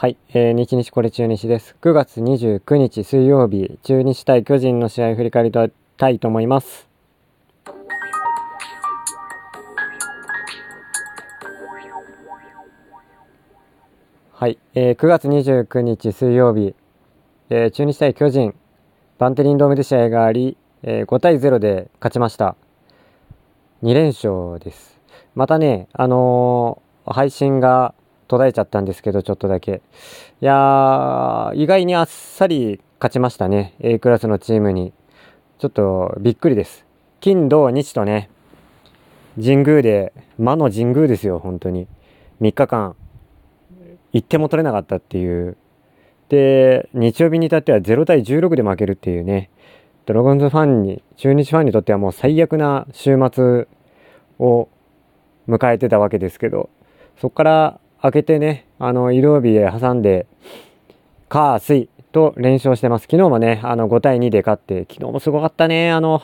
はい、えー、日日これ中日です。9月29日水曜日、中日対巨人の試合振り返りたいと思います。はい、えー、9月29日水曜日、えー、中日対巨人、バンテリンドームで試合があり、えー、5対0で勝ちました。2連勝です。またね、あのー、配信が途絶えちゃったんですけど、ちょっとだけ。いやー、意外にあっさり勝ちましたね。A クラスのチームに。ちょっとびっくりです。金、土、日とね、神宮で、魔の神宮ですよ、本当に。3日間、1点も取れなかったっていう。で、日曜日に至っては0対16で負けるっていうね。ドラゴンズファンに、中日ファンにとってはもう最悪な週末を迎えてたわけですけど、そこから開けてね、あの、医療日へ挟んで、火、水と連勝してます。昨日もね、あの、5対2で勝って、昨日もすごかったね。あの、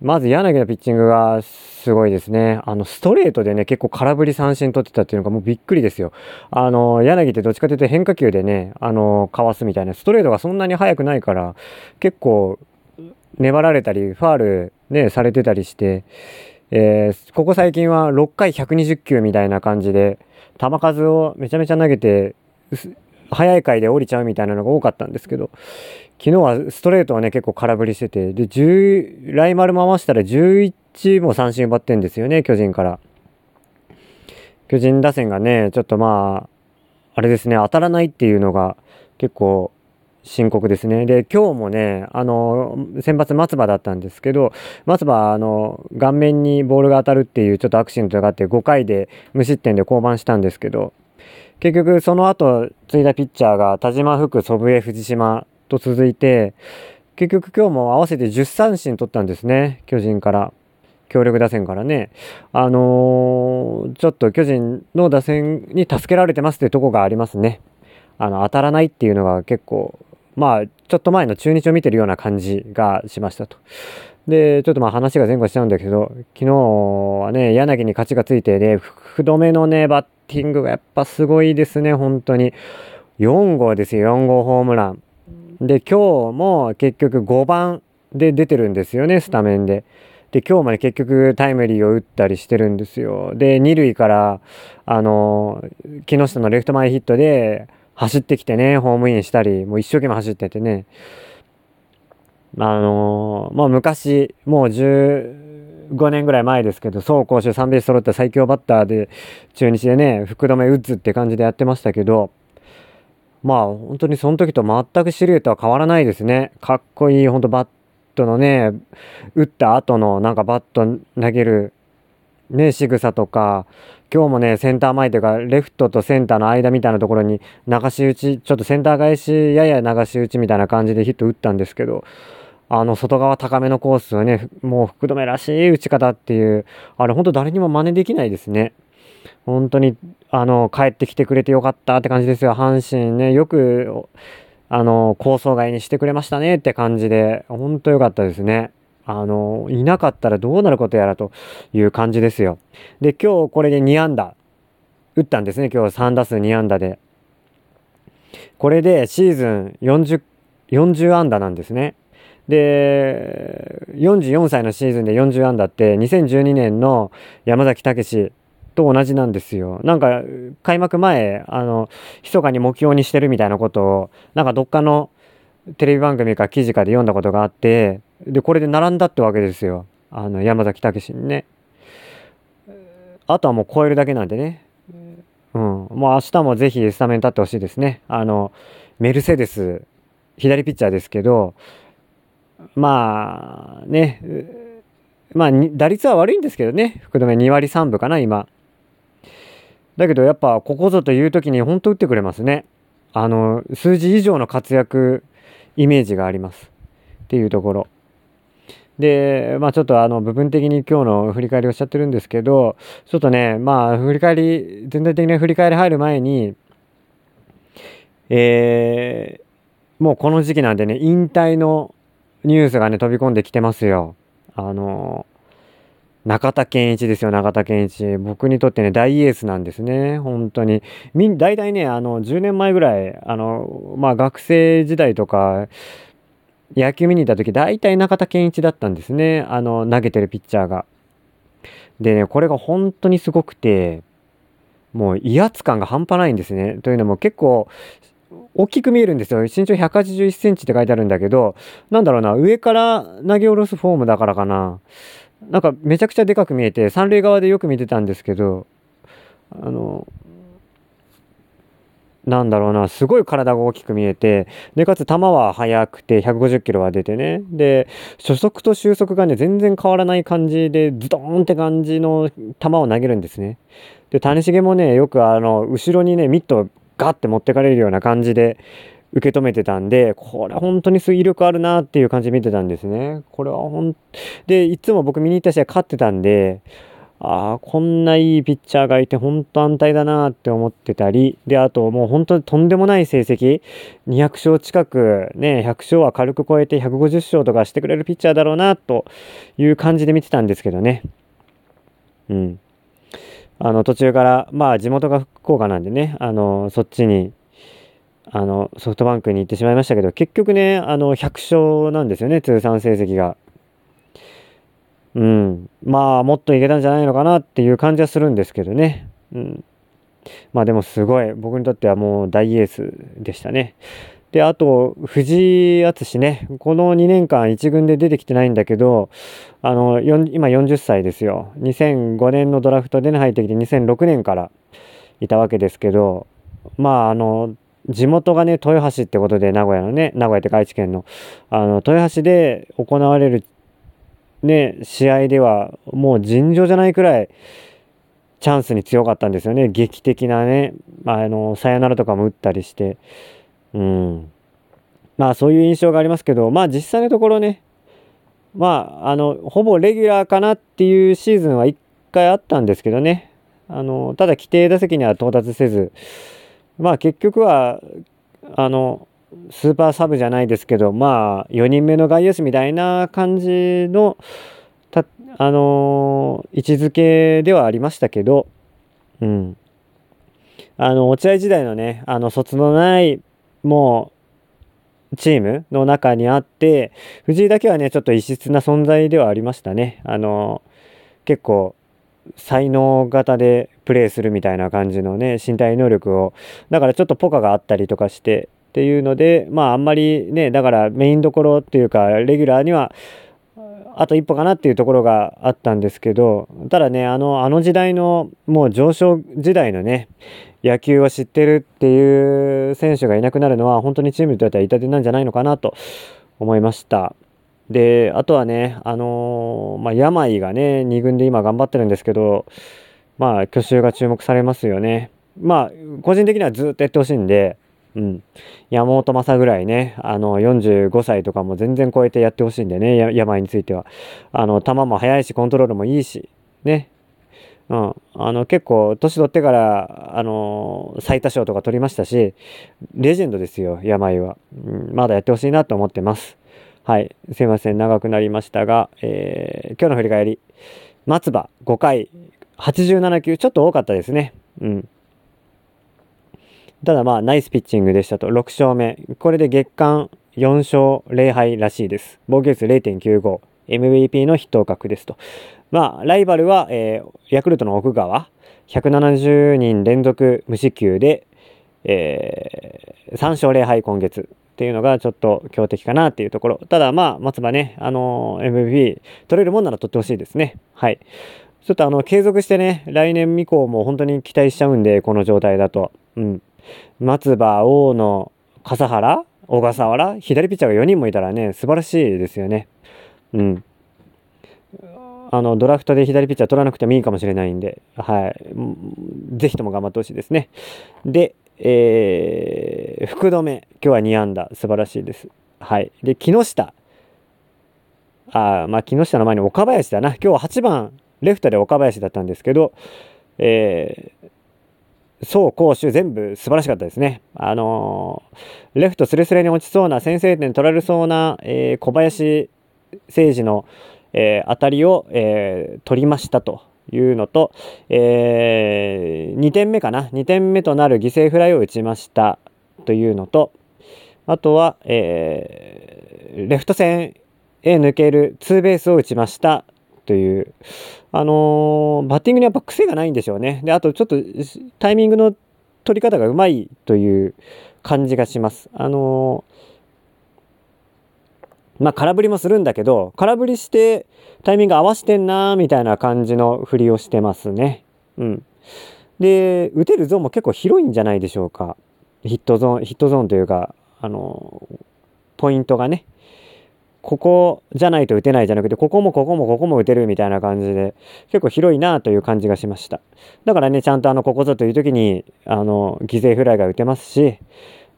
まず柳のピッチングがすごいですね。あの、ストレートでね、結構空振り三振取ってたっていうのがもうびっくりですよ。あの、柳ってどっちかというと変化球でね、あの、かわすみたいな、ストレートがそんなに速くないから、結構、粘られたり、ファールね、されてたりして、えー、ここ最近は6回120球みたいな感じで、球数をめちゃめちゃ投げて、早い回で降りちゃうみたいなのが多かったんですけど、昨日はストレートはね、結構空振りしてて、で、10、ライマル回したら11も三振奪ってんですよね、巨人から。巨人打線がね、ちょっとまあ、あれですね、当たらないっていうのが結構深刻ですね。で、今日もね、あの、先発松葉だったんですけど、松葉、あの、顔面にボールが当たるっていうちょっとアクシデントがあって5回で無失点で降板したんですけど、結局その後、継いだピッチャーが田島福、祖父江、藤島と続いて、結局今日も合わせて10三振取ったんですね、巨人から。強力打線からね。あのー、ちょっと巨人の打線に助けられてますっていうとこがありますね。あの、当たらないっていうのが結構まあ、ちょっと前の中日を見てるような感じがしましたと。で、ちょっとまあ話が前後しちゃうんだけど、昨日はね、柳に勝ちがついてね、福留のね、バッティングがやっぱすごいですね、本当に。4号ですよ、4号ホームラン。で、今日も結局5番で出てるんですよね、スタメンで。で、今日まで結局タイムリーを打ったりしてるんですよ。で、2塁から、あの、木下のレフト前ヒットで、走ってきてね、ホームインしたり、もう一生懸命走っててね、あのー、まあ昔、もう15年ぐらい前ですけど、走攻守3ベース揃った最強バッターで、中日でね、福留打つって感じでやってましたけど、まあ本当にその時と全くシルエットは変わらないですね。かっこいい、本当バットのね、打った後のなんかバット投げるね、仕草とか、今日もね、センター前というか、レフトとセンターの間みたいなところに流し打ち、ちょっとセンター返し、やや流し打ちみたいな感じでヒット打ったんですけど、あの、外側高めのコースはね、もう福留らしい打ち方っていう、あれほんと誰にも真似できないですね。本当に、あの、帰ってきてくれてよかったって感じですよ。阪神ね、よく、あの、構想外にしてくれましたねって感じで、ほんとよかったですね。あの、いなかったらどうなることやらという感じですよ。で、今日これで2安打打ったんですね。今日3打数2安打で。これでシーズン40、40安打なんですね。で、44歳のシーズンで40安打って2012年の山崎武と同じなんですよ。なんか開幕前、あの、密かに目標にしてるみたいなことを、なんかどっかのテレビ番組か記事かで読んだことがあって、で、これで並んだってわけですよ。あの、山崎武にね。あとはもう超えるだけなんでね。うん。もう明日もぜひスタメン立ってほしいですね。あの、メルセデス、左ピッチャーですけど、まあ、ね、まあ、打率は悪いんですけどね。福留2割3分かな、今。だけどやっぱここぞという時に本当打ってくれますね。あの、数字以上の活躍イメージがあります。っていうところ。で、まあちょっとあの部分的に今日の振り返りをしちゃってるんですけど、ちょっとね、まあ振り返り、全体的な振り返り入る前に、えー、もうこの時期なんでね、引退のニュースがね、飛び込んできてますよ。あの、中田健一ですよ、中田健一。僕にとってね、大エースなんですね。本当に。み、大体ね、あの、10年前ぐらい、あの、まあ、学生時代とか、野球見に行った時、大体中田健一だったんですね。あの、投げてるピッチャーが。でね、これが本当にすごくて、もう威圧感が半端ないんですね。というのも結構、大きく見えるんですよ。身長181センチって書いてあるんだけど、なんだろうな、上から投げ下ろすフォームだからかな。なんかめちゃくちゃでかく見えて、三塁側でよく見てたんですけど、あの、なんだろうな、すごい体が大きく見えて、で、かつ球は速くて150キロは出てね、で、初速と終速がね、全然変わらない感じで、ズドーンって感じの球を投げるんですね。で、谷繁もね、よくあの、後ろにね、ミットをガッて持ってかれるような感じで受け止めてたんで、これ本当に威力あるなっていう感じで見てたんですね。これはほん、で、いつも僕見に行った試合勝ってたんで、ああ、こんないいピッチャーがいて本当安泰だなって思ってたり、で、あともう本当にとんでもない成績、200勝近く、ね、100勝は軽く超えて150勝とかしてくれるピッチャーだろうなという感じで見てたんですけどね。うん。あの、途中から、まあ地元が福岡なんでね、あの、そっちに、あの、ソフトバンクに行ってしまいましたけど、結局ね、あの、100勝なんですよね、通算成績が。うん。まあ、もっといけたんじゃないのかなっていう感じはするんですけどね。うん。まあでもすごい、僕にとってはもう大エースでしたね。で、あと、藤井敦ね、この2年間1軍で出てきてないんだけど、あの、今40歳ですよ。2005年のドラフトで、入ってきて2006年からいたわけですけど、まあ、あの、地元がね、豊橋ってことで、名古屋のね、名古屋って愛知県の、あの、豊橋で行われるね、試合ではもう尋常じゃないくらいチャンスに強かったんですよね。劇的なね、あの、サヨナラとかも打ったりして。うん。まあそういう印象がありますけど、まあ実際のところね、まあ、あの、ほぼレギュラーかなっていうシーズンは1回あったんですけどね。あの、ただ規定打席には到達せず、まあ結局は、あの、スーパーサブじゃないですけど、まあ、4人目の外野手みたいな感じの、た、あのー、位置づけではありましたけど、うん。あの、落合時代のね、あの、卒のない、もう、チームの中にあって、藤井だけはね、ちょっと異質な存在ではありましたね。あのー、結構、才能型でプレーするみたいな感じのね、身体能力を、だからちょっとポカがあったりとかして、っていうので、まああんまりね、だからメインどころっていうか、レギュラーには、あと一歩かなっていうところがあったんですけど、ただね、あの、あの時代の、もう上昇時代のね、野球を知ってるっていう選手がいなくなるのは、本当にチームにとっては痛手なんじゃないのかなと思いました。で、あとはね、あのー、まあ、病がね、2軍で今頑張ってるんですけど、まあ、去就が注目されますよね。まあ、個人的にはずっとやってほしいんで、うん。山本昌ぐらいね、あの、45歳とかも全然超えてやってほしいんでね、病については。あの、球も速いし、コントロールもいいし、ね。うん。あの、結構、年取ってから、あの、最多勝とか取りましたし、レジェンドですよ、病は。うん、まだやってほしいなと思ってます。はい。すいません、長くなりましたが、えー、今日の振り返り。松葉5回、87球、ちょっと多かったですね。うん。ただまあ、ナイスピッチングでしたと。6勝目。これで月間4勝0敗らしいです。防御率0.95。MVP の筆頭格ですと。まあ、ライバルは、えー、ヤクルトの奥川。170人連続無四球で、えー、3勝0敗今月っていうのがちょっと強敵かなっていうところ。ただまあ、松葉ね、あのー、MVP 取れるもんなら取ってほしいですね。はい。ちょっとあの、継続してね、来年以降も本当に期待しちゃうんで、この状態だと。うん。松葉、大野、笠原、小笠原、左ピッチャーが4人もいたらね、素晴らしいですよね。うん。あの、ドラフトで左ピッチャー取らなくてもいいかもしれないんで、はい。ぜひとも頑張ってほしいですね。で、えー、福留、今日は2安打、素晴らしいです。はい。で、木下。あまあ、木下の前に岡林だな。今日は8番、レフトで岡林だったんですけど、えー、走攻守全部素晴らしかったですね。あのー、レフトスレスレに落ちそうな先制点取られそうな、えー、小林誠司の、えー、当たりを、えー、取りましたというのと、えー、2点目かな2点目となる犠牲フライを打ちましたというのとあとは、え、レフト線へ抜けるツーベースを打ちましたという、あのー、バッティングにやっぱ癖がないんでしょうね。で、あとちょっとタイミングの取り方がうまいという感じがします。あのー、まあ、空振りもするんだけど、空振りしてタイミング合わせてんなーみたいな感じの振りをしてますね。うん。で、打てるゾーンも結構広いんじゃないでしょうか。ヒットゾーン、ヒットゾーンというか、あのー、ポイントがね。ここじゃないと打てないじゃなくて、ここもここもここも打てるみたいな感じで、結構広いなという感じがしました。だからね、ちゃんとあの、ここぞという時に、あの、犠牲フライが打てますし、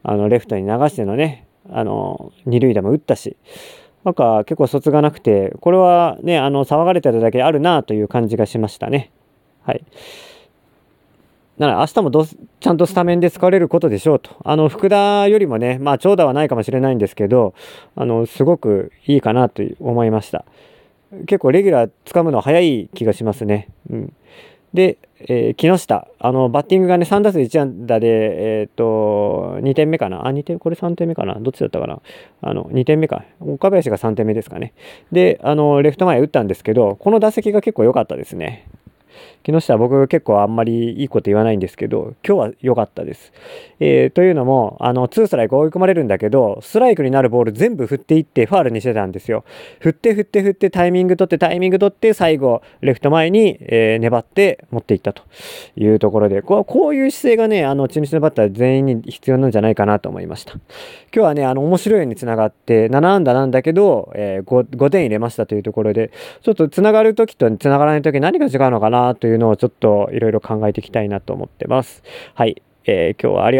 あの、レフトに流してのね、あの、二塁打も打ったし、なんか結構卒がなくて、これはね、あの、騒がれてるだけあるなという感じがしましたね。はい。なら明日もどちゃんとスタメンで使われることでしょうと。あの、福田よりもね、まあ長打はないかもしれないんですけど、あの、すごくいいかなと思いました。結構レギュラー掴むの早い気がしますね。うん。で、えー、木下、あの、バッティングがね、3打数1安打で、えっ、と、2点目かな。あ、2点、これ3点目かな。どっちだったかな。あの、2点目か。岡林が3点目ですかね。で、あの、レフト前打ったんですけど、この打席が結構良かったですね。木下は僕結構あんまりいいこと言わないんですけど、今日は良かったです。えー、というのも、あの、2ストライク追い込まれるんだけど、ストライクになるボール全部振っていってファールにしてたんですよ。振って振って振ってタイミング取ってタイミング取って最後、レフト前に、えー、粘って持っていったというところで、こうこういう姿勢がね、あの、中日のバッター全員に必要なんじゃないかなと思いました。今日はね、あの、面白いようにつながって、7安打なんだけど、えー、5, 5点入れましたというところで、ちょっとつながるときとつながらないとき何が違うのかななというのをちょっといろいろ考えていきたいなと思ってます。はい。えー、今日はありがとう